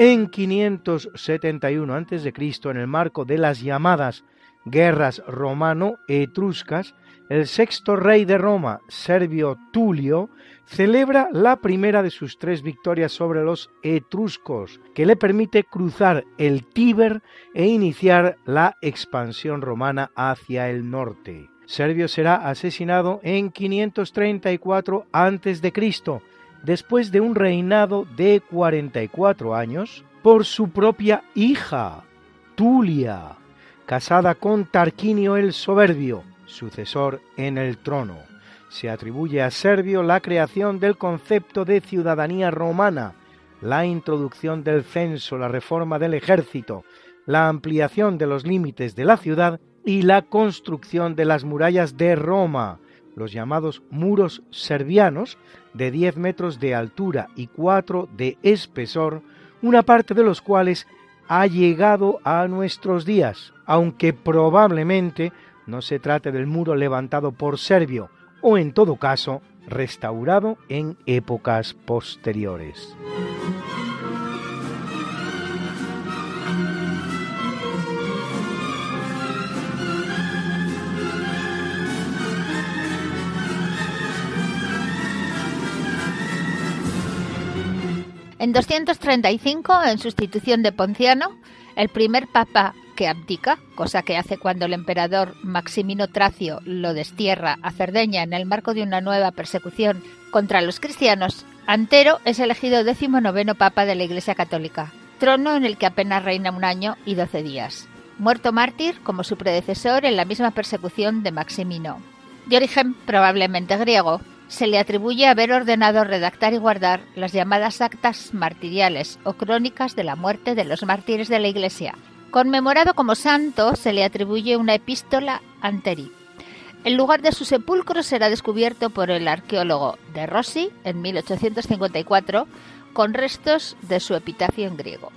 En 571 a.C., en el marco de las llamadas guerras romano-etruscas, el sexto rey de Roma, Servio Tulio, celebra la primera de sus tres victorias sobre los etruscos, que le permite cruzar el Tíber e iniciar la expansión romana hacia el norte. Servio será asesinado en 534 a.C., después de un reinado de 44 años, por su propia hija, Tulia, casada con Tarquinio el Soberbio, sucesor en el trono. Se atribuye a Servio la creación del concepto de ciudadanía romana, la introducción del censo, la reforma del ejército, la ampliación de los límites de la ciudad y la construcción de las murallas de Roma, los llamados muros servianos, de 10 metros de altura y 4 de espesor, una parte de los cuales ha llegado a nuestros días, aunque probablemente no se trate del muro levantado por Servio, o en todo caso restaurado en épocas posteriores. En 235, en sustitución de Ponciano, el primer papa que abdica, cosa que hace cuando el emperador Maximino Tracio lo destierra a Cerdeña en el marco de una nueva persecución contra los cristianos, Antero es elegido decimonoveno papa de la Iglesia Católica, trono en el que apenas reina un año y doce días. Muerto mártir como su predecesor en la misma persecución de Maximino. De origen probablemente griego, se le atribuye haber ordenado redactar y guardar las llamadas actas martiriales o crónicas de la muerte de los mártires de la Iglesia. Conmemorado como santo, se le atribuye una epístola anteri. El lugar de su sepulcro será descubierto por el arqueólogo de Rossi en 1854 con restos de su epitafio en griego.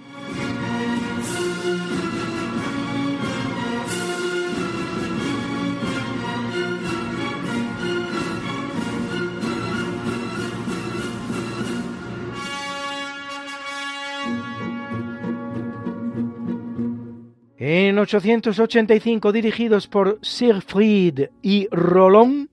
En 885, dirigidos por Siegfried y Rolón,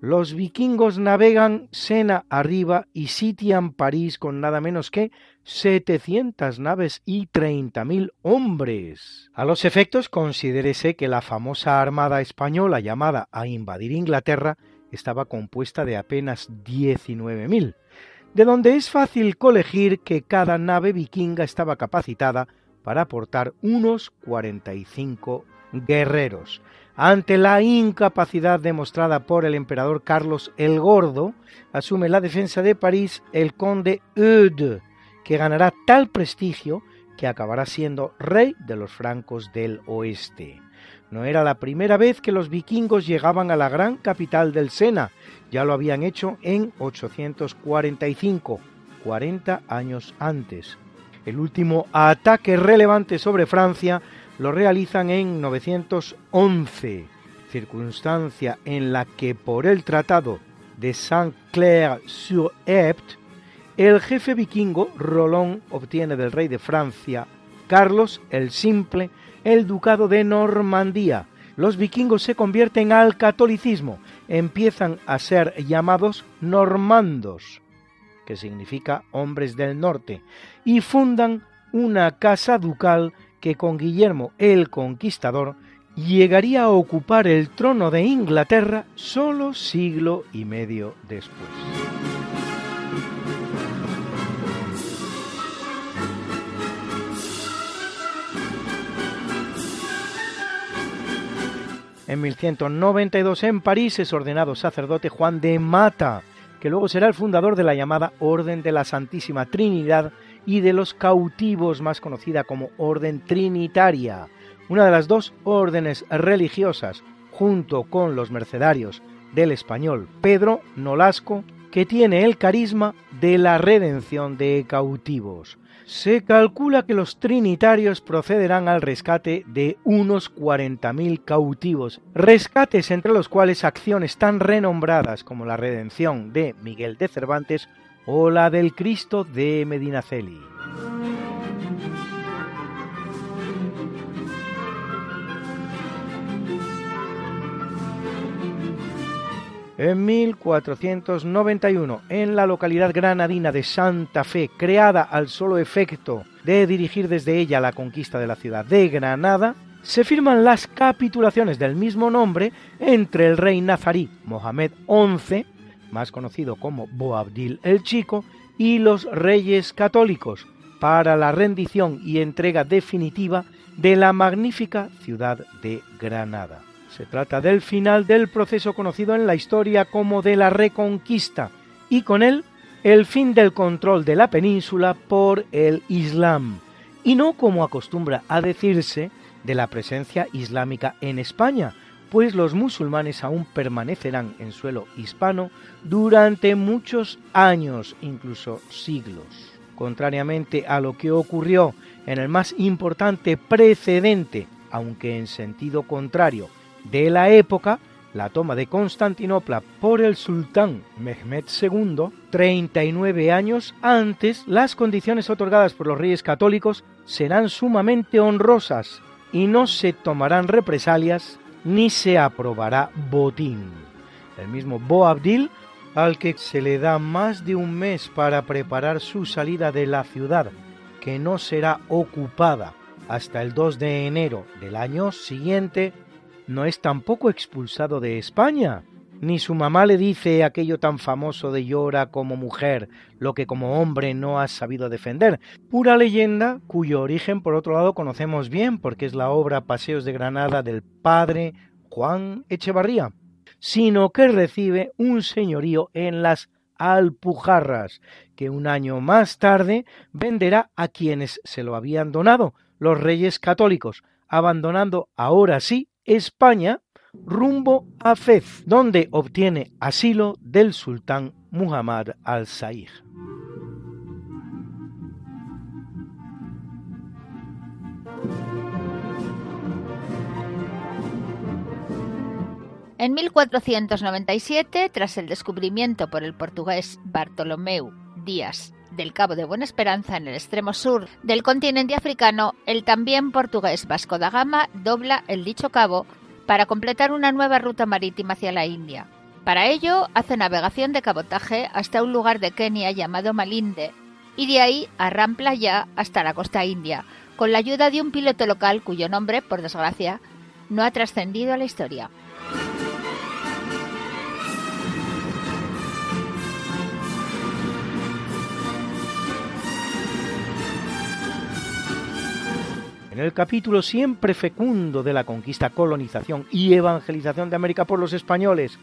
los vikingos navegan Sena arriba y sitian París con nada menos que 700 naves y 30.000 hombres. A los efectos, considérese que la famosa armada española llamada a invadir Inglaterra estaba compuesta de apenas 19.000, de donde es fácil colegir que cada nave vikinga estaba capacitada para aportar unos 45 guerreros. Ante la incapacidad demostrada por el emperador Carlos el Gordo, asume la defensa de París el conde Eudes, que ganará tal prestigio que acabará siendo rey de los francos del oeste. No era la primera vez que los vikingos llegaban a la gran capital del Sena, ya lo habían hecho en 845, 40 años antes. El último ataque relevante sobre Francia lo realizan en 911, circunstancia en la que por el Tratado de Saint-Clair-sur-Epte, el jefe vikingo Rolón obtiene del rey de Francia, Carlos el Simple, el ducado de Normandía. Los vikingos se convierten al catolicismo, empiezan a ser llamados normandos que significa hombres del norte, y fundan una casa ducal que con Guillermo el Conquistador llegaría a ocupar el trono de Inglaterra solo siglo y medio después. En 1192 en París es ordenado sacerdote Juan de Mata, que luego será el fundador de la llamada Orden de la Santísima Trinidad y de los cautivos más conocida como Orden Trinitaria, una de las dos órdenes religiosas, junto con los mercedarios del español Pedro Nolasco, que tiene el carisma de la redención de cautivos. Se calcula que los trinitarios procederán al rescate de unos 40.000 cautivos, rescates entre los cuales acciones tan renombradas como la redención de Miguel de Cervantes o la del Cristo de Medinaceli. En 1491, en la localidad granadina de Santa Fe, creada al solo efecto de dirigir desde ella la conquista de la ciudad de Granada, se firman las capitulaciones del mismo nombre entre el rey nazarí Mohamed XI, más conocido como Boabdil el Chico, y los reyes católicos para la rendición y entrega definitiva de la magnífica ciudad de Granada. Se trata del final del proceso conocido en la historia como de la Reconquista y con él el fin del control de la península por el Islam y no como acostumbra a decirse de la presencia islámica en España, pues los musulmanes aún permanecerán en suelo hispano durante muchos años, incluso siglos. Contrariamente a lo que ocurrió en el más importante precedente, aunque en sentido contrario, de la época, la toma de Constantinopla por el sultán Mehmed II, 39 años antes, las condiciones otorgadas por los reyes católicos serán sumamente honrosas y no se tomarán represalias ni se aprobará botín. El mismo Boabdil, al que se le da más de un mes para preparar su salida de la ciudad, que no será ocupada hasta el 2 de enero del año siguiente, no es tampoco expulsado de España. Ni su mamá le dice aquello tan famoso de llora como mujer, lo que como hombre no has sabido defender. Pura leyenda cuyo origen por otro lado conocemos bien porque es la obra Paseos de Granada del padre Juan Echevarría, sino que recibe un señorío en las Alpujarras, que un año más tarde venderá a quienes se lo habían donado, los reyes católicos, abandonando ahora sí España rumbo a Fez, donde obtiene asilo del sultán Muhammad al-Saih. En 1497, tras el descubrimiento por el portugués Bartolomeu Díaz del Cabo de Buena Esperanza en el extremo sur del continente africano, el también portugués Vasco da Gama dobla el dicho cabo para completar una nueva ruta marítima hacia la India. Para ello, hace navegación de cabotaje hasta un lugar de Kenia llamado Malinde y de ahí arrampla ya hasta la costa india, con la ayuda de un piloto local cuyo nombre, por desgracia, no ha trascendido a la historia. En el capítulo siempre fecundo de la conquista, colonización y evangelización de América por los españoles,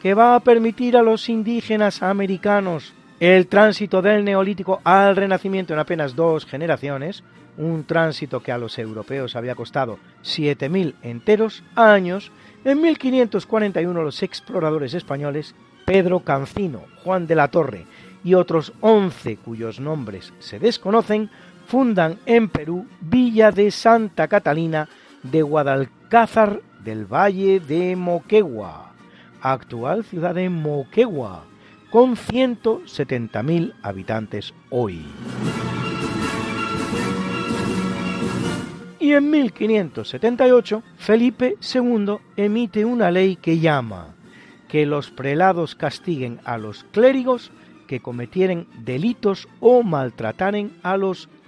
que va a permitir a los indígenas americanos el tránsito del neolítico al renacimiento en apenas dos generaciones, un tránsito que a los europeos había costado 7.000 enteros años, en 1541 los exploradores españoles Pedro Cancino, Juan de la Torre y otros 11 cuyos nombres se desconocen, fundan en Perú Villa de Santa Catalina de Guadalcázar del Valle de Moquegua, actual ciudad de Moquegua, con 170.000 habitantes hoy. Y en 1578 Felipe II emite una ley que llama que los prelados castiguen a los clérigos que cometieren delitos o maltrataren a los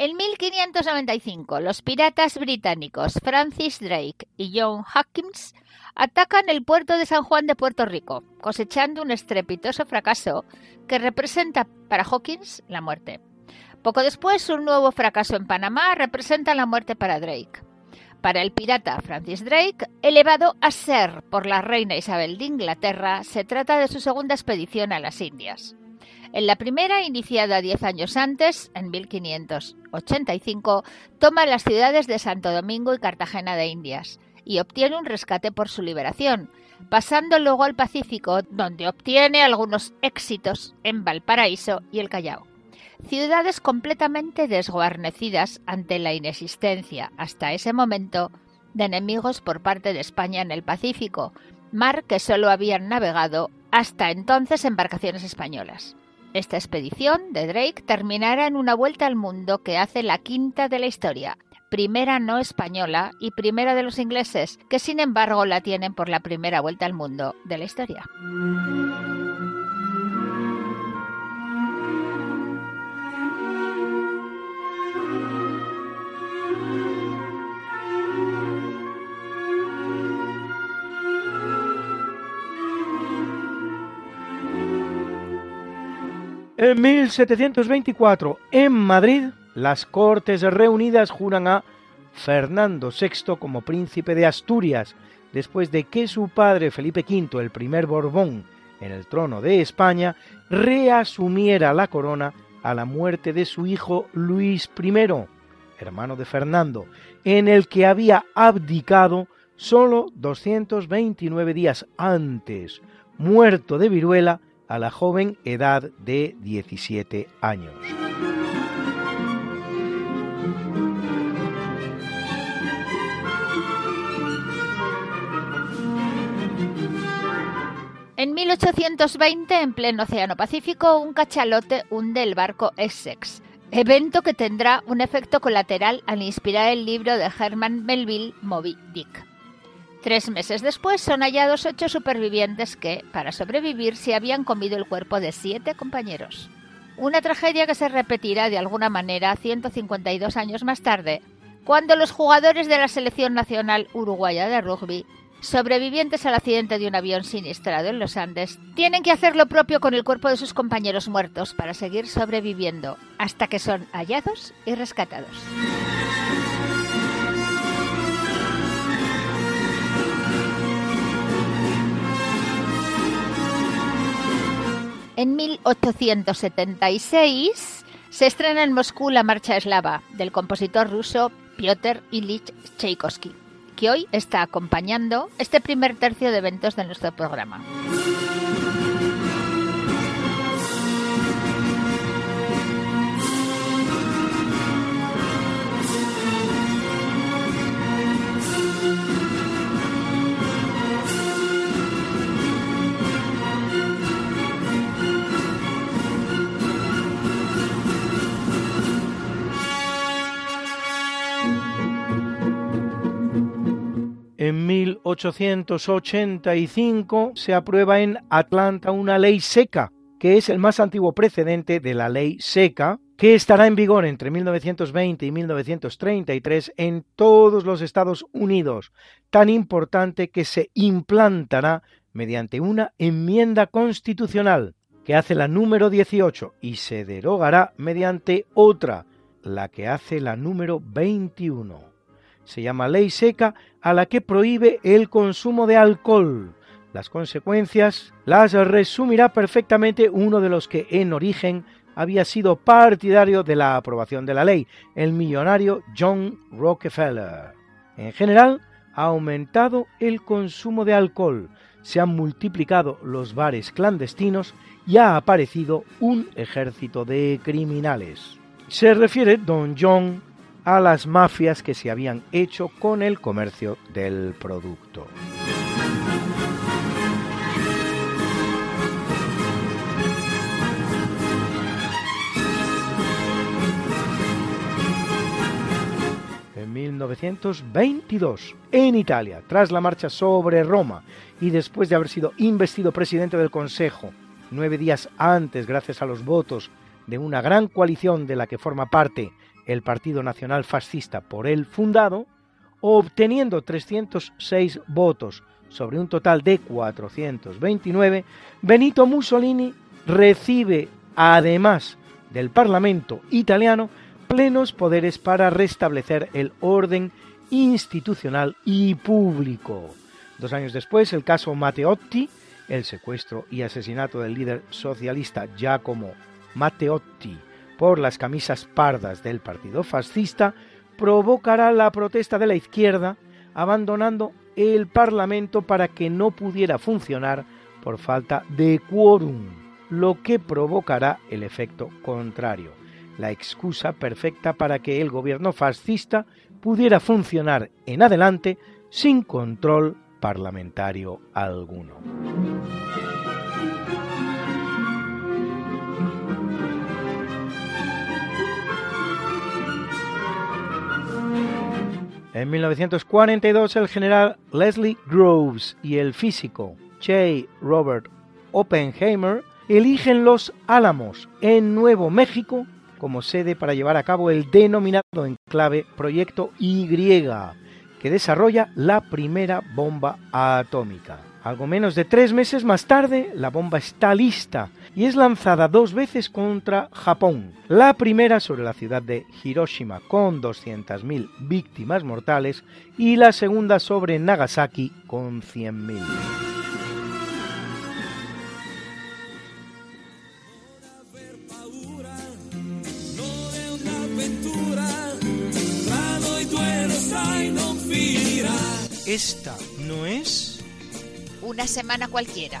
En 1595, los piratas británicos Francis Drake y John Hawkins atacan el puerto de San Juan de Puerto Rico, cosechando un estrepitoso fracaso que representa para Hawkins la muerte. Poco después, un nuevo fracaso en Panamá representa la muerte para Drake. Para el pirata Francis Drake, elevado a ser por la reina Isabel de Inglaterra, se trata de su segunda expedición a las Indias. En la primera, iniciada diez años antes, en 1585, toma las ciudades de Santo Domingo y Cartagena de Indias y obtiene un rescate por su liberación, pasando luego al Pacífico, donde obtiene algunos éxitos en Valparaíso y el Callao. Ciudades completamente desguarnecidas ante la inexistencia, hasta ese momento, de enemigos por parte de España en el Pacífico, mar que solo habían navegado hasta entonces embarcaciones españolas. Esta expedición de Drake terminará en una vuelta al mundo que hace la quinta de la historia, primera no española y primera de los ingleses, que sin embargo la tienen por la primera vuelta al mundo de la historia. En 1724, en Madrid, las Cortes Reunidas juran a Fernando VI como príncipe de Asturias, después de que su padre Felipe V, el primer Borbón en el trono de España, reasumiera la corona a la muerte de su hijo Luis I, hermano de Fernando, en el que había abdicado solo 229 días antes, muerto de viruela a la joven edad de 17 años. En 1820, en pleno Océano Pacífico, un cachalote hunde el barco Essex, evento que tendrá un efecto colateral al inspirar el libro de Herman Melville, Moby Dick. Tres meses después son hallados ocho supervivientes que, para sobrevivir, se habían comido el cuerpo de siete compañeros. Una tragedia que se repetirá de alguna manera 152 años más tarde, cuando los jugadores de la selección nacional uruguaya de rugby, sobrevivientes al accidente de un avión siniestrado en los Andes, tienen que hacer lo propio con el cuerpo de sus compañeros muertos para seguir sobreviviendo, hasta que son hallados y rescatados. En 1876 se estrena en Moscú la Marcha Eslava del compositor ruso Piotr Ilich Tchaikovsky, que hoy está acompañando este primer tercio de eventos de nuestro programa. 1885 se aprueba en Atlanta una ley seca, que es el más antiguo precedente de la ley seca, que estará en vigor entre 1920 y 1933 en todos los Estados Unidos, tan importante que se implantará mediante una enmienda constitucional que hace la número 18 y se derogará mediante otra, la que hace la número 21 se llama ley seca, a la que prohíbe el consumo de alcohol. Las consecuencias las resumirá perfectamente uno de los que en origen había sido partidario de la aprobación de la ley, el millonario John Rockefeller. En general, ha aumentado el consumo de alcohol, se han multiplicado los bares clandestinos y ha aparecido un ejército de criminales. Se refiere don John a las mafias que se habían hecho con el comercio del producto. En 1922, en Italia, tras la marcha sobre Roma y después de haber sido investido presidente del Consejo, nueve días antes, gracias a los votos de una gran coalición de la que forma parte el Partido Nacional Fascista por él fundado, obteniendo 306 votos sobre un total de 429, Benito Mussolini recibe, además del Parlamento italiano, plenos poderes para restablecer el orden institucional y público. Dos años después, el caso Matteotti, el secuestro y asesinato del líder socialista Giacomo Matteotti, por las camisas pardas del partido fascista provocará la protesta de la izquierda, abandonando el Parlamento para que no pudiera funcionar por falta de quórum, lo que provocará el efecto contrario, la excusa perfecta para que el gobierno fascista pudiera funcionar en adelante sin control parlamentario alguno. En 1942 el general Leslie Groves y el físico J. Robert Oppenheimer eligen Los Álamos en Nuevo México como sede para llevar a cabo el denominado enclave Proyecto Y, que desarrolla la primera bomba atómica. Algo menos de tres meses más tarde, la bomba está lista y es lanzada dos veces contra Japón. La primera sobre la ciudad de Hiroshima con 200.000 víctimas mortales y la segunda sobre Nagasaki con 100.000. Esta no es una semana cualquiera.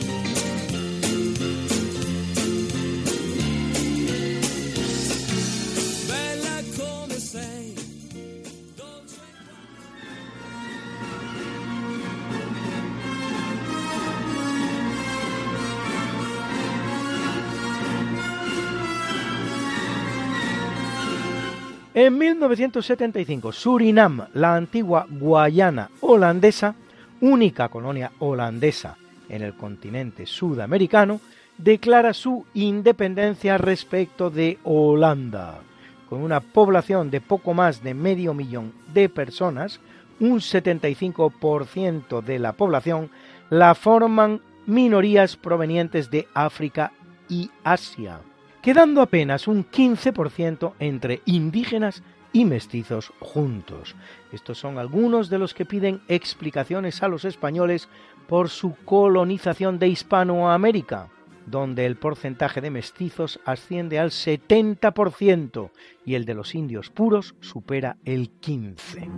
En 1975, Surinam, la antigua Guayana holandesa, única colonia holandesa en el continente sudamericano, declara su independencia respecto de Holanda. Con una población de poco más de medio millón de personas, un 75% de la población la forman minorías provenientes de África y Asia. Quedando apenas un 15% entre indígenas y mestizos juntos. Estos son algunos de los que piden explicaciones a los españoles por su colonización de Hispanoamérica, donde el porcentaje de mestizos asciende al 70% y el de los indios puros supera el 15%.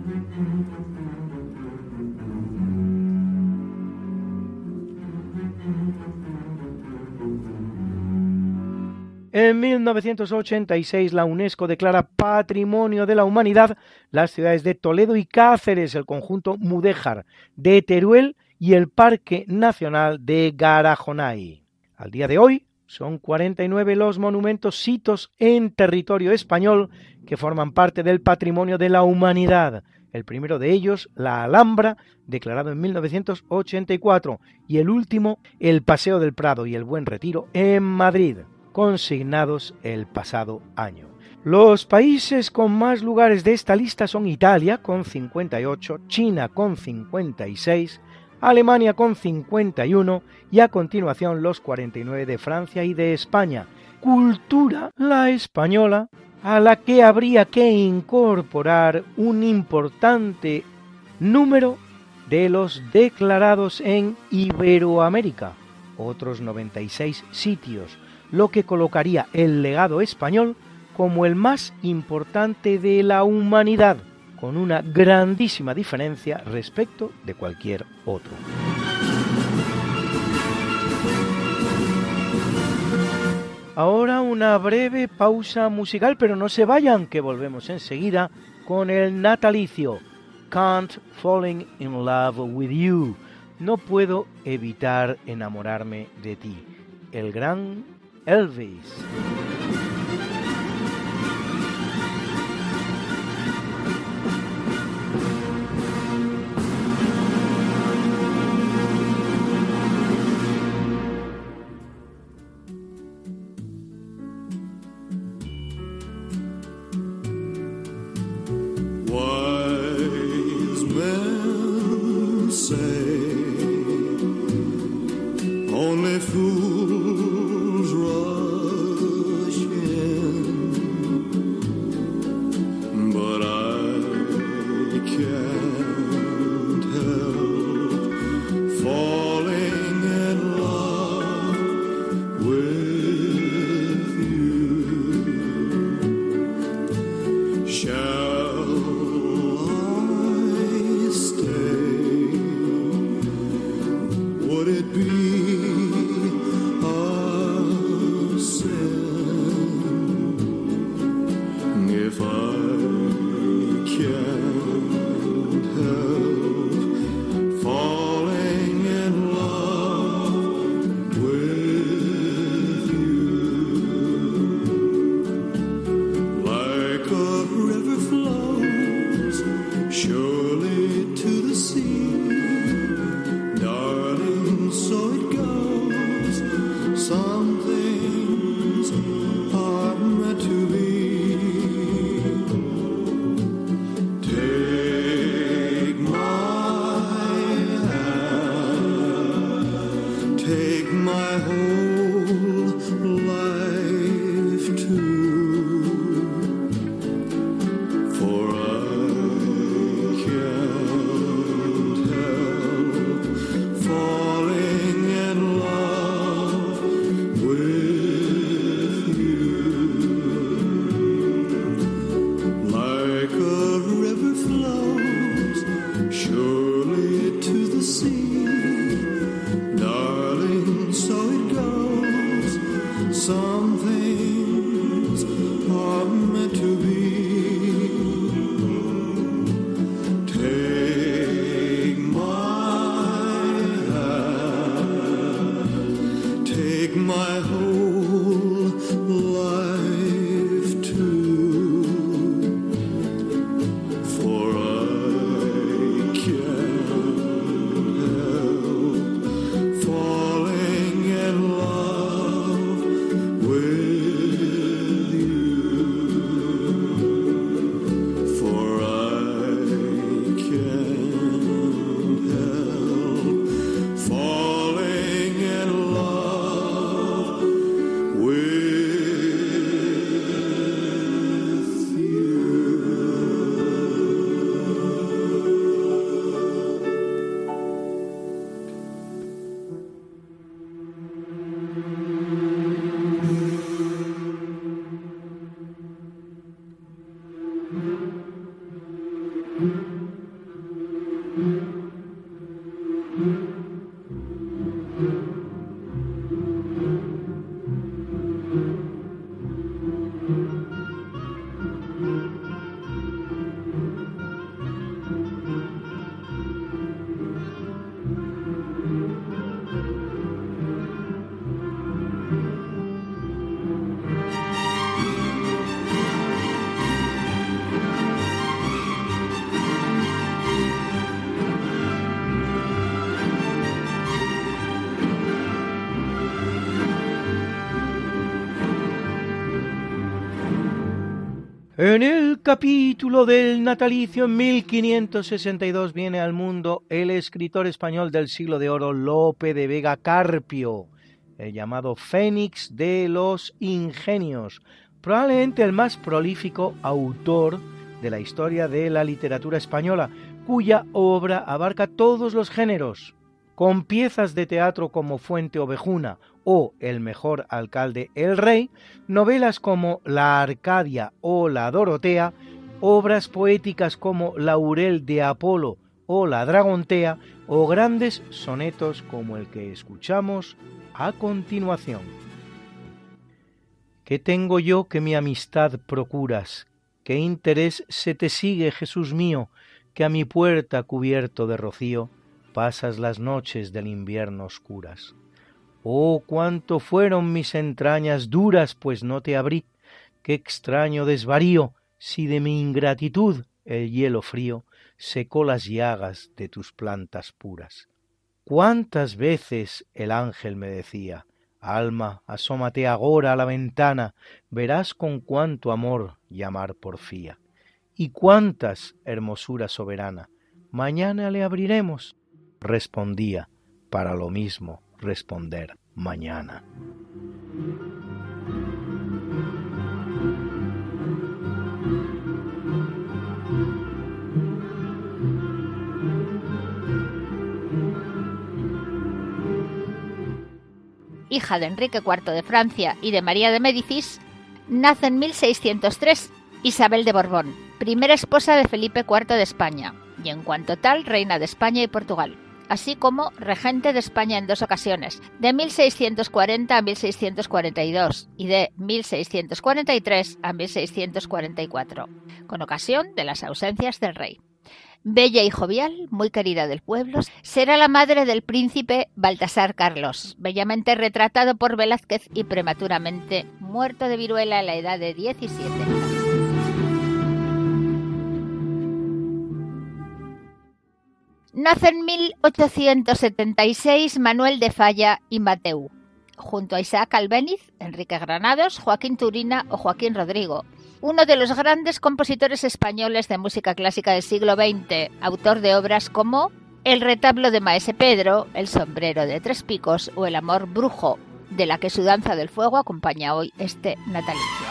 En 1986 la UNESCO declara Patrimonio de la Humanidad las ciudades de Toledo y Cáceres, el conjunto Mudéjar de Teruel y el Parque Nacional de Garajonay. Al día de hoy son 49 los monumentos sitos en territorio español que forman parte del Patrimonio de la Humanidad. El primero de ellos, la Alhambra, declarado en 1984, y el último, el Paseo del Prado y el Buen Retiro en Madrid consignados el pasado año. Los países con más lugares de esta lista son Italia con 58, China con 56, Alemania con 51 y a continuación los 49 de Francia y de España. Cultura, la española, a la que habría que incorporar un importante número de los declarados en Iberoamérica, otros 96 sitios, lo que colocaría el legado español como el más importante de la humanidad, con una grandísima diferencia respecto de cualquier otro. Ahora una breve pausa musical, pero no se vayan, que volvemos enseguida con el natalicio Can't Falling in Love with You. No puedo evitar enamorarme de ti. El gran Elvis. En el capítulo del natalicio en 1562 viene al mundo el escritor español del siglo de oro Lope de Vega Carpio, el llamado Fénix de los Ingenios, probablemente el más prolífico autor de la historia de la literatura española, cuya obra abarca todos los géneros, con piezas de teatro como Fuente Ovejuna o El mejor alcalde el rey, novelas como La Arcadia o La Dorotea, obras poéticas como Laurel de Apolo o La Dragontea, o grandes sonetos como el que escuchamos a continuación. ¿Qué tengo yo que mi amistad procuras? ¿Qué interés se te sigue, Jesús mío, que a mi puerta cubierto de rocío pasas las noches del invierno oscuras? Oh, cuánto fueron mis entrañas duras, pues no te abrí. Qué extraño desvarío, si de mi ingratitud el hielo frío secó las llagas de tus plantas puras. Cuántas veces el ángel me decía, Alma, asómate agora a la ventana, verás con cuánto amor llamar porfía. Y cuántas, hermosura soberana, mañana le abriremos. Respondía, para lo mismo responder mañana. Hija de Enrique IV de Francia y de María de Médicis, nace en 1603 Isabel de Borbón, primera esposa de Felipe IV de España, y en cuanto tal reina de España y Portugal así como regente de España en dos ocasiones, de 1640 a 1642 y de 1643 a 1644, con ocasión de las ausencias del rey. Bella y jovial, muy querida del pueblo, será la madre del príncipe Baltasar Carlos, bellamente retratado por Velázquez y prematuramente muerto de viruela a la edad de 17 Nace en 1876 Manuel de Falla y Mateu, junto a Isaac Albéniz, Enrique Granados, Joaquín Turina o Joaquín Rodrigo, uno de los grandes compositores españoles de música clásica del siglo XX, autor de obras como El retablo de Maese Pedro, El sombrero de tres picos o El amor brujo, de la que su danza del fuego acompaña hoy este natalicio.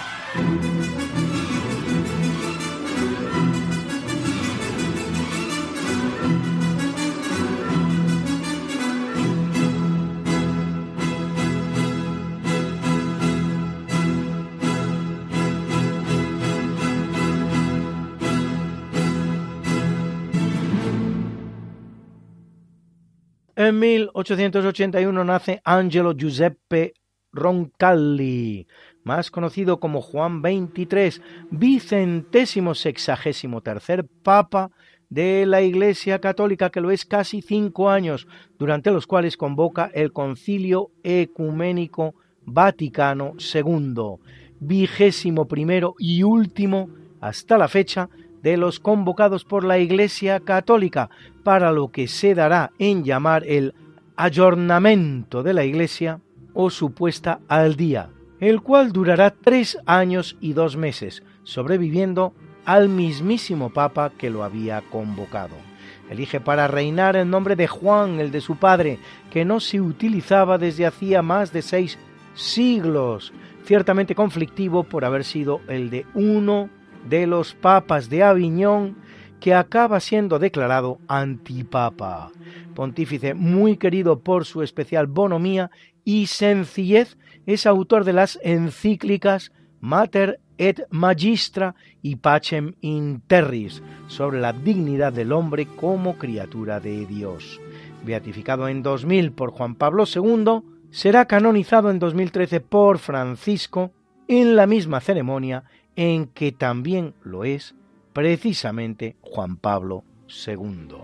En 1881 nace Angelo Giuseppe Roncalli, más conocido como Juan XXIII, vicentésimo sexagésimo tercer papa de la Iglesia Católica, que lo es casi cinco años, durante los cuales convoca el Concilio Ecuménico Vaticano II, vigésimo primero y último hasta la fecha de los convocados por la Iglesia Católica, para lo que se dará en llamar el ayornamiento de la Iglesia o supuesta al día, el cual durará tres años y dos meses, sobreviviendo al mismísimo Papa que lo había convocado. Elige para reinar el nombre de Juan, el de su padre, que no se utilizaba desde hacía más de seis siglos, ciertamente conflictivo por haber sido el de uno de los papas de Aviñón que acaba siendo declarado antipapa. Pontífice muy querido por su especial bonomía y sencillez, es autor de las encíclicas Mater et Magistra y Pacem in Terris sobre la dignidad del hombre como criatura de Dios. Beatificado en 2000 por Juan Pablo II, será canonizado en 2013 por Francisco en la misma ceremonia en que también lo es precisamente Juan Pablo II.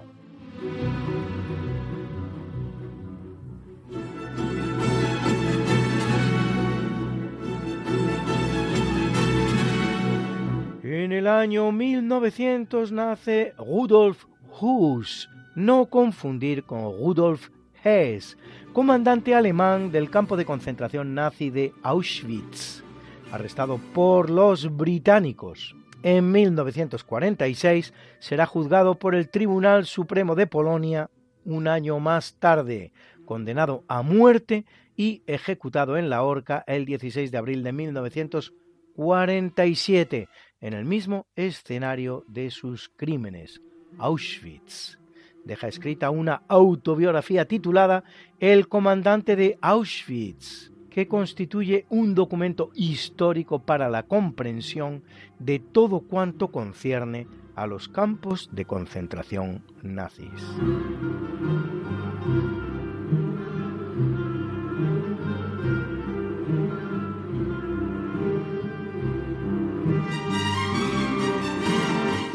En el año 1900 nace Rudolf Huss, no confundir con Rudolf Hess, comandante alemán del campo de concentración nazi de Auschwitz arrestado por los británicos. En 1946 será juzgado por el Tribunal Supremo de Polonia un año más tarde, condenado a muerte y ejecutado en la horca el 16 de abril de 1947, en el mismo escenario de sus crímenes, Auschwitz. Deja escrita una autobiografía titulada El comandante de Auschwitz, que constituye un documento histórico para la comprensión de todo cuanto concierne a los campos de concentración nazis.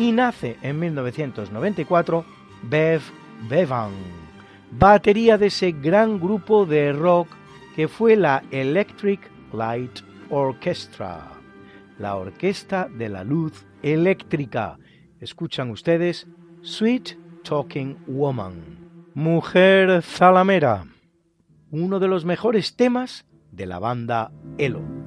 y nace en 1994 Bev Bevan, batería de ese gran grupo de rock que fue la Electric Light Orchestra, la orquesta de la luz eléctrica. Escuchan ustedes Sweet Talking Woman, Mujer Zalamera, uno de los mejores temas de la banda Elo.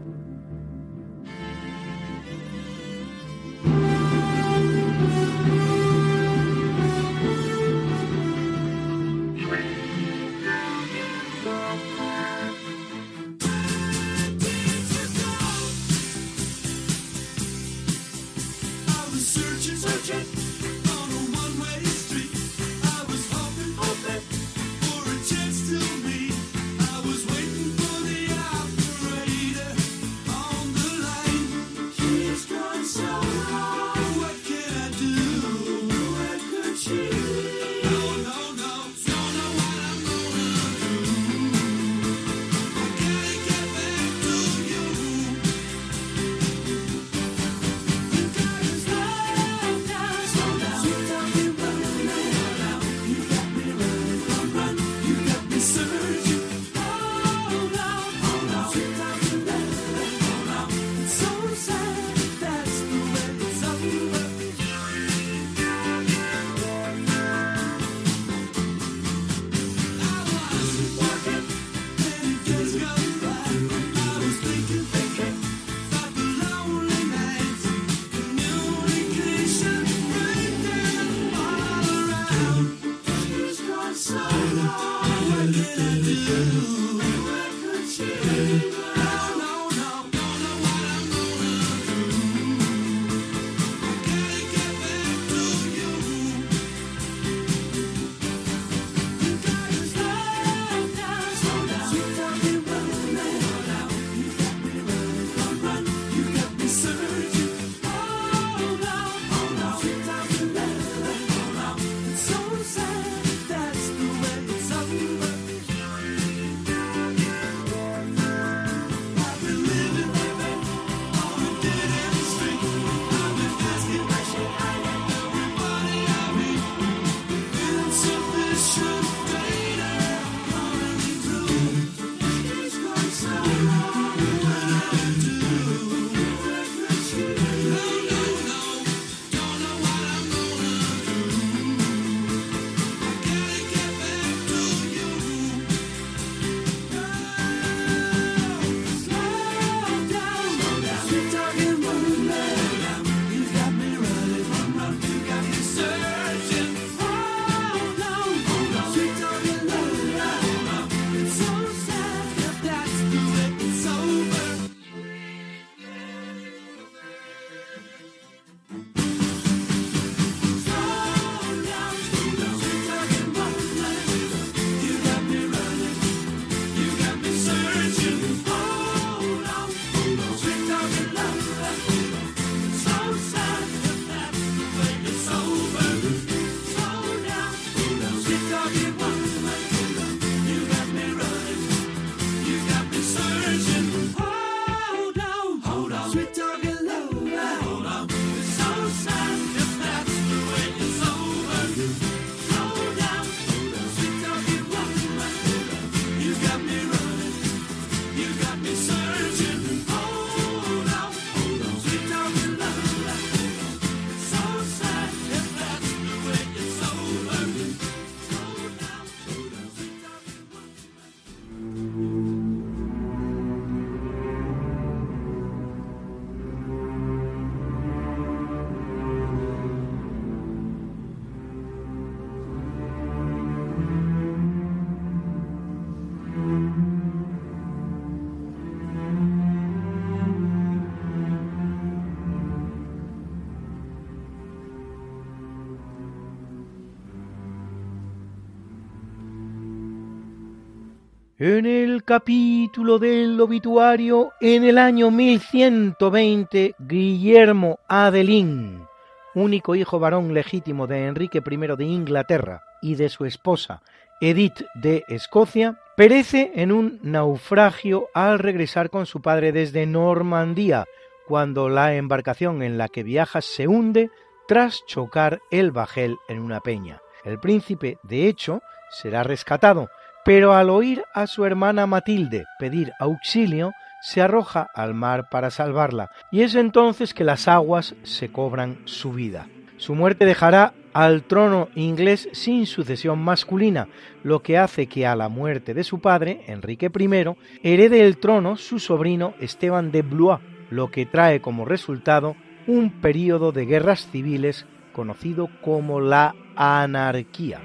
En el capítulo del obituario, en el año 1120, Guillermo Adelín, único hijo varón legítimo de Enrique I de Inglaterra y de su esposa Edith de Escocia, perece en un naufragio al regresar con su padre desde Normandía, cuando la embarcación en la que viaja se hunde tras chocar el bajel en una peña. El príncipe, de hecho, será rescatado, pero al oír a su hermana Matilde pedir auxilio, se arroja al mar para salvarla, y es entonces que las aguas se cobran su vida. Su muerte dejará al trono inglés sin sucesión masculina, lo que hace que a la muerte de su padre, Enrique I, herede el trono su sobrino Esteban de Blois, lo que trae como resultado un período de guerras civiles conocido como la anarquía.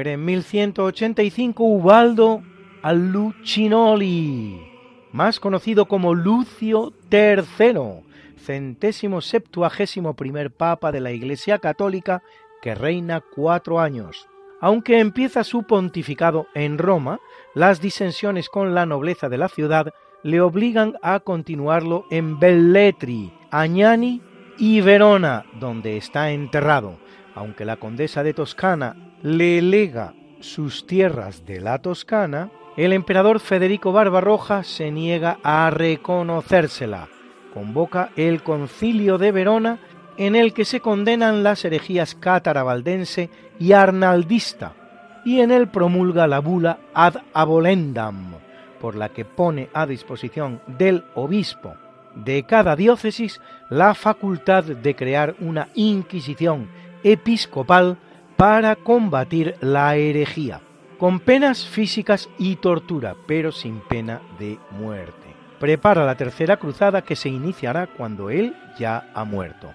Muere en 1185 Ubaldo Lucinoli, más conocido como Lucio III, centésimo septuagésimo primer papa de la Iglesia Católica que reina cuatro años. Aunque empieza su pontificado en Roma, las disensiones con la nobleza de la ciudad le obligan a continuarlo en Belletri, Añani y Verona, donde está enterrado, aunque la condesa de Toscana le lega sus tierras de la Toscana, el emperador Federico Barbarroja se niega a reconocérsela. Convoca el concilio de Verona en el que se condenan las herejías cátara-valdense y arnaldista, y en él promulga la bula ad abolendam, por la que pone a disposición del obispo de cada diócesis la facultad de crear una inquisición episcopal para combatir la herejía, con penas físicas y tortura, pero sin pena de muerte. Prepara la tercera cruzada que se iniciará cuando él ya ha muerto.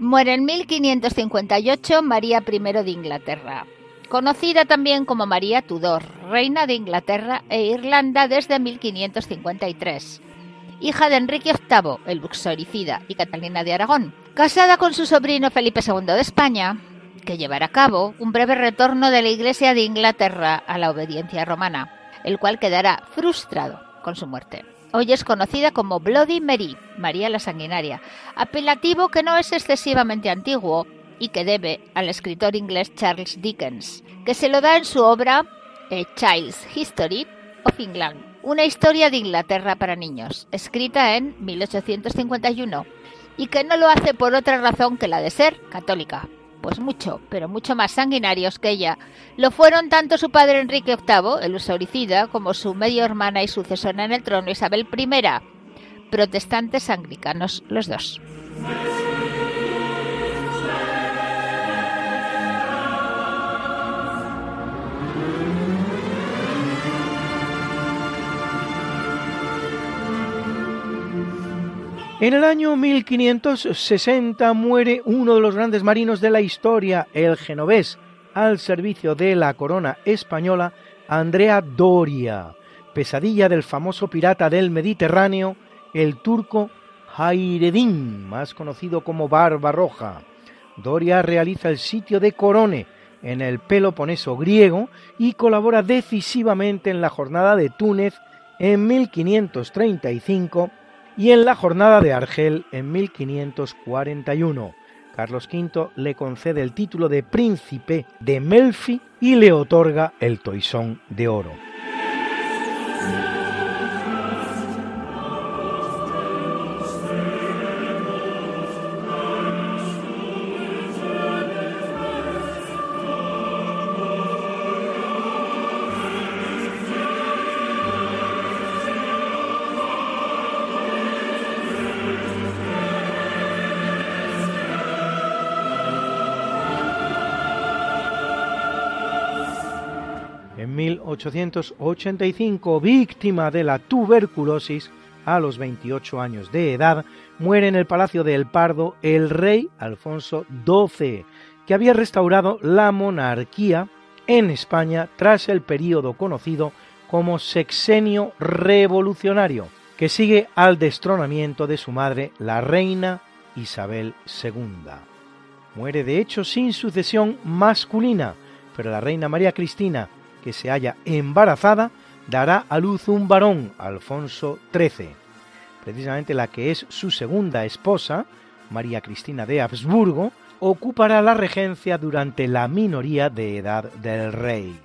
Muere en 1558 María I de Inglaterra conocida también como María Tudor, reina de Inglaterra e Irlanda desde 1553, hija de Enrique VIII, el luxoricida, y Catalina de Aragón, casada con su sobrino Felipe II de España, que llevará a cabo un breve retorno de la Iglesia de Inglaterra a la obediencia romana, el cual quedará frustrado con su muerte. Hoy es conocida como Bloody Mary, María la Sanguinaria, apelativo que no es excesivamente antiguo, y que debe al escritor inglés Charles Dickens, que se lo da en su obra A Child's History of England, una historia de Inglaterra para niños, escrita en 1851, y que no lo hace por otra razón que la de ser católica. Pues mucho, pero mucho más sanguinarios que ella. Lo fueron tanto su padre Enrique VIII, el usauricida, como su medio hermana y sucesora en el trono Isabel I, protestantes anglicanos los dos. En el año 1560 muere uno de los grandes marinos de la historia, el genovés, al servicio de la corona española, Andrea Doria, pesadilla del famoso pirata del Mediterráneo, el turco Hayreddin, más conocido como Barbarroja. Doria realiza el sitio de Corone en el Peloponeso griego y colabora decisivamente en la jornada de Túnez en 1535 y en la jornada de Argel en 1541. Carlos V le concede el título de príncipe de Melfi y le otorga el toisón de oro. 1885, víctima de la tuberculosis, a los 28 años de edad, muere en el Palacio de El Pardo el rey Alfonso XII, que había restaurado la monarquía en España tras el período conocido como sexenio revolucionario, que sigue al destronamiento de su madre, la reina Isabel II. Muere de hecho sin sucesión masculina, pero la reina María Cristina, que se halla embarazada, dará a luz un varón, Alfonso XIII. Precisamente la que es su segunda esposa, María Cristina de Habsburgo, ocupará la regencia durante la minoría de edad del rey.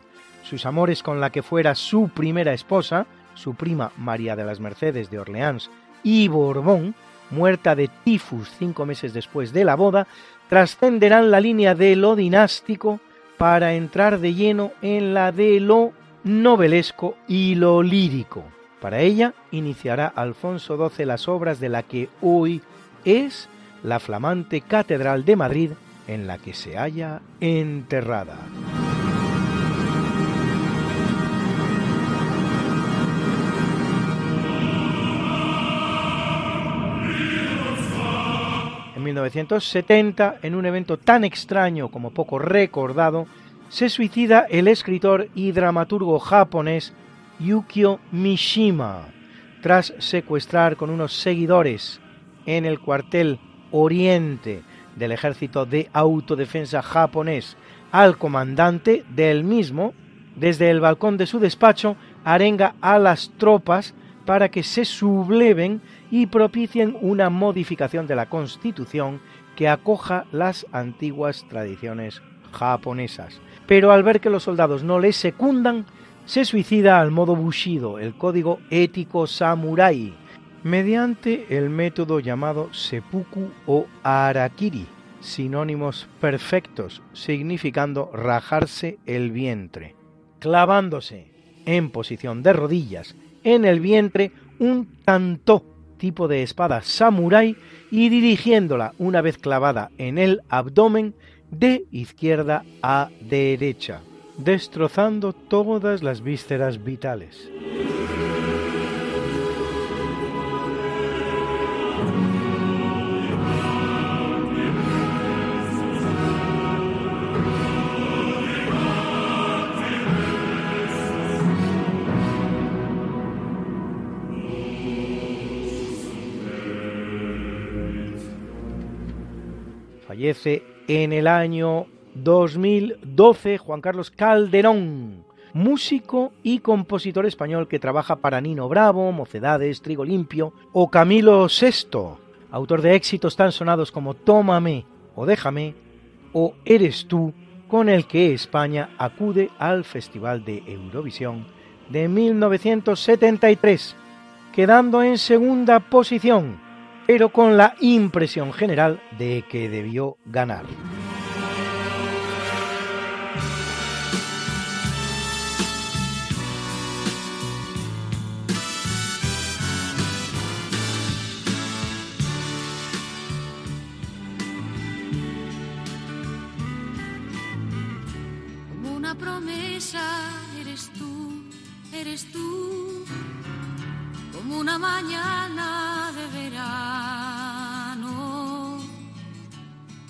Sus amores con la que fuera su primera esposa, su prima María de las Mercedes de Orleans y Borbón, muerta de tifus cinco meses después de la boda, trascenderán la línea de lo dinástico para entrar de lleno en la de lo novelesco y lo lírico. Para ella iniciará Alfonso XII las obras de la que hoy es la flamante Catedral de Madrid en la que se halla enterrada. 1970, en un evento tan extraño como poco recordado, se suicida el escritor y dramaturgo japonés Yukio Mishima, tras secuestrar con unos seguidores en el cuartel Oriente del Ejército de Autodefensa japonés al comandante del mismo, desde el balcón de su despacho arenga a las tropas para que se subleven y propicien una modificación de la Constitución que acoja las antiguas tradiciones japonesas. Pero al ver que los soldados no le secundan, se suicida al modo Bushido, el código ético samurái, mediante el método llamado seppuku o arakiri, sinónimos perfectos, significando rajarse el vientre, clavándose en posición de rodillas en el vientre un tanto tipo de espada samurái y dirigiéndola una vez clavada en el abdomen de izquierda a derecha, destrozando todas las vísceras vitales. En el año 2012 Juan Carlos Calderón, músico y compositor español que trabaja para Nino Bravo, Mocedades, Trigo Limpio o Camilo VI, autor de éxitos tan sonados como Tómame o Déjame o Eres tú, con el que España acude al Festival de Eurovisión de 1973, quedando en segunda posición pero con la impresión general de que debió ganar. Una promesa eres tú, eres tú, como una mañana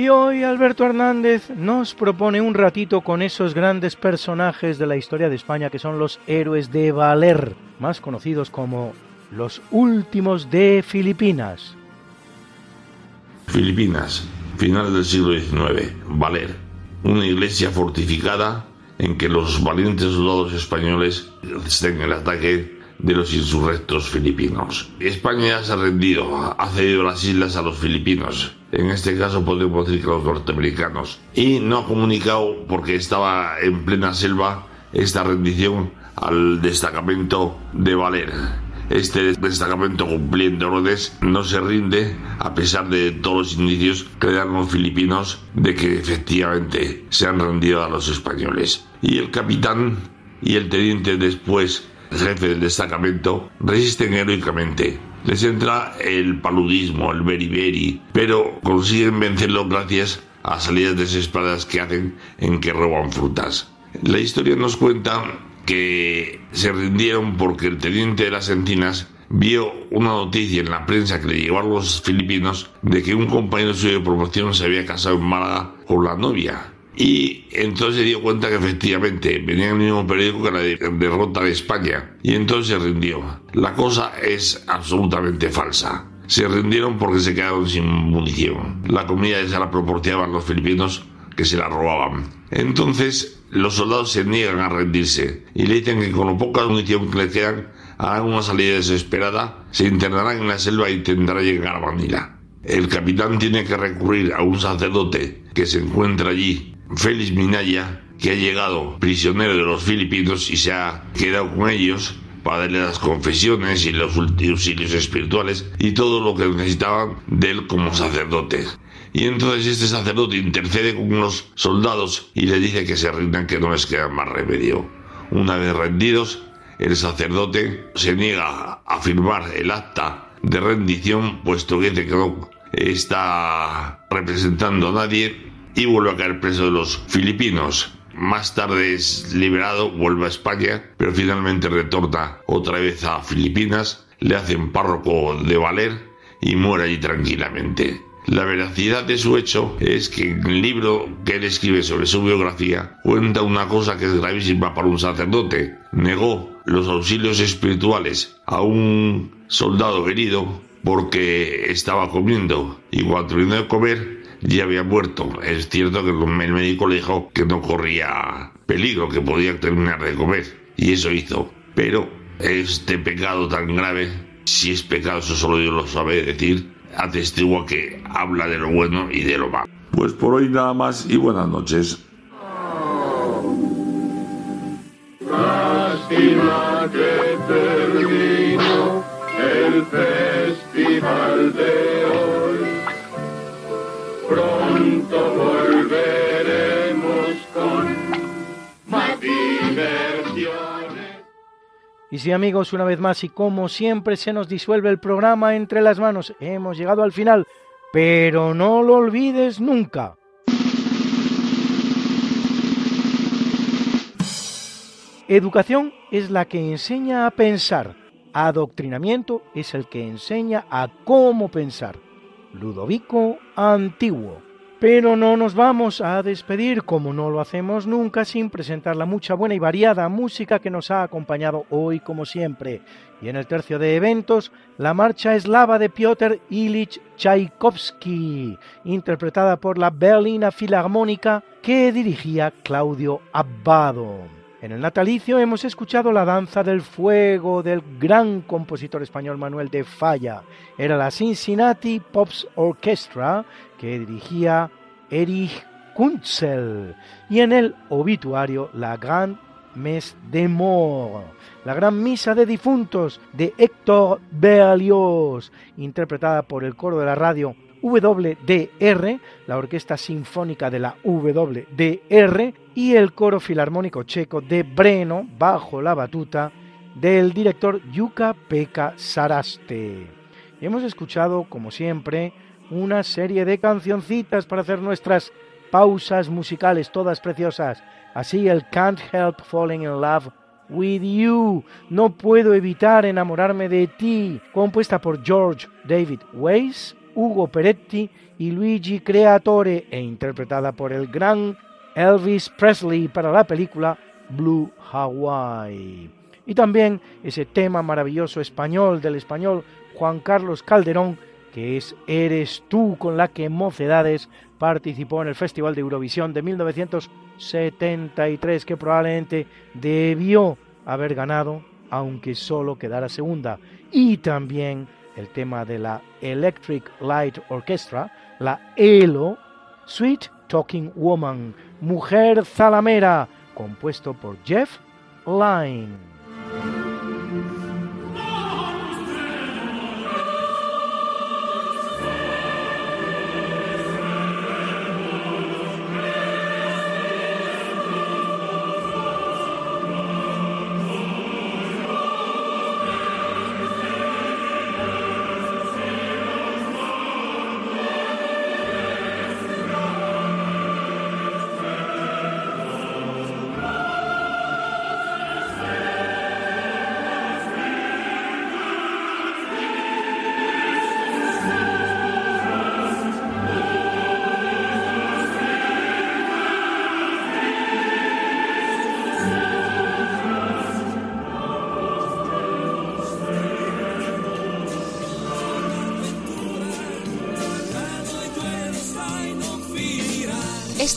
Y hoy Alberto Hernández nos propone un ratito con esos grandes personajes de la historia de España que son los héroes de Valer, más conocidos como los últimos de Filipinas. Filipinas, final del siglo XIX, Valer, una iglesia fortificada en que los valientes soldados españoles estén el ataque de los insurrectos filipinos. España se ha rendido, ha cedido las islas a los filipinos, en este caso podemos decir que los norteamericanos, y no ha comunicado porque estaba en plena selva esta rendición al destacamento de Valer. Este destacamento cumpliendo órdenes no se rinde a pesar de todos los indicios que dan los filipinos de que efectivamente se han rendido a los españoles. Y el capitán y el teniente después jefe del destacamento resisten heroicamente. Les entra el paludismo, el beriberi, pero consiguen vencerlo gracias a salidas desesperadas que hacen en que roban frutas. La historia nos cuenta que se rindieron porque el teniente de las Encinas vio una noticia en la prensa que le llegó a los filipinos de que un compañero suyo de promoción se había casado en Málaga con la novia. Y entonces se dio cuenta que efectivamente venía en el mismo periódico que la derrota de España. Y entonces se rindió. La cosa es absolutamente falsa. Se rindieron porque se quedaron sin munición. La comida se la proporcionaban los filipinos que se la robaban. Entonces los soldados se niegan a rendirse y le dicen que con lo poca munición que le quedan harán una salida desesperada, se internarán en la selva e intentarán llegar a Manila. El capitán tiene que recurrir a un sacerdote que se encuentra allí, Félix Minaya, que ha llegado prisionero de los filipinos y se ha quedado con ellos para darle las confesiones y los auxilios espirituales y todo lo que necesitaban de él como sacerdote. Y entonces este sacerdote intercede con unos soldados y le dice que se rindan, que no les queda más remedio. Una vez rendidos, el sacerdote se niega a firmar el acta de rendición, puesto que dice que no está representando a nadie y vuelve a caer preso de los filipinos. Más tarde es liberado, vuelve a España, pero finalmente retorna otra vez a Filipinas, le hacen párroco de Valer y muere allí tranquilamente. La veracidad de su hecho es que en el libro que él escribe sobre su biografía cuenta una cosa que es gravísima para un sacerdote. Negó los auxilios espirituales a un soldado herido porque estaba comiendo y cuando terminó de comer ya había muerto. Es cierto que el médico le dijo que no corría peligro, que podía terminar de comer y eso hizo. Pero este pecado tan grave, si es pecado, eso solo Dios lo sabe decir, atestigua que habla de lo bueno y de lo malo. Pues por hoy nada más y buenas noches. Lástima que terminó el festival de. Pronto volveremos con más diversión. Y sí amigos, una vez más y como siempre se nos disuelve el programa entre las manos. Hemos llegado al final, pero no lo olvides nunca. Educación es la que enseña a pensar. Adoctrinamiento es el que enseña a cómo pensar. Ludovico Antiguo. Pero no nos vamos a despedir como no lo hacemos nunca sin presentar la mucha buena y variada música que nos ha acompañado hoy como siempre. Y en el tercio de eventos, la marcha eslava de Piotr Ilich Tchaikovsky, interpretada por la Berlina Filarmónica que dirigía Claudio Abbado. En el natalicio hemos escuchado la danza del fuego del gran compositor español Manuel de Falla. Era la Cincinnati Pops Orchestra que dirigía Erich Kunzel. Y en el obituario la Gran Mes de Mort, la Gran Misa de Difuntos de Héctor Berlioz, interpretada por el coro de la radio WDR, la Orquesta Sinfónica de la WDR y el Coro Filarmónico Checo de Breno bajo la batuta del director Yuka Pekka Saraste. Y hemos escuchado, como siempre, una serie de cancioncitas para hacer nuestras pausas musicales, todas preciosas. Así el Can't Help Falling in Love with You, No puedo evitar enamorarme de ti, compuesta por George David Weiss Hugo Peretti y Luigi Creatore e interpretada por el gran Elvis Presley para la película Blue Hawaii. Y también ese tema maravilloso español del español Juan Carlos Calderón, que es Eres tú, con la que Mocedades participó en el Festival de Eurovisión de 1973, que probablemente debió haber ganado, aunque solo quedara segunda. Y también el tema de la Electric Light Orchestra, la ELO, Sweet Talking Woman, Mujer Zalamera, compuesto por Jeff Lynne.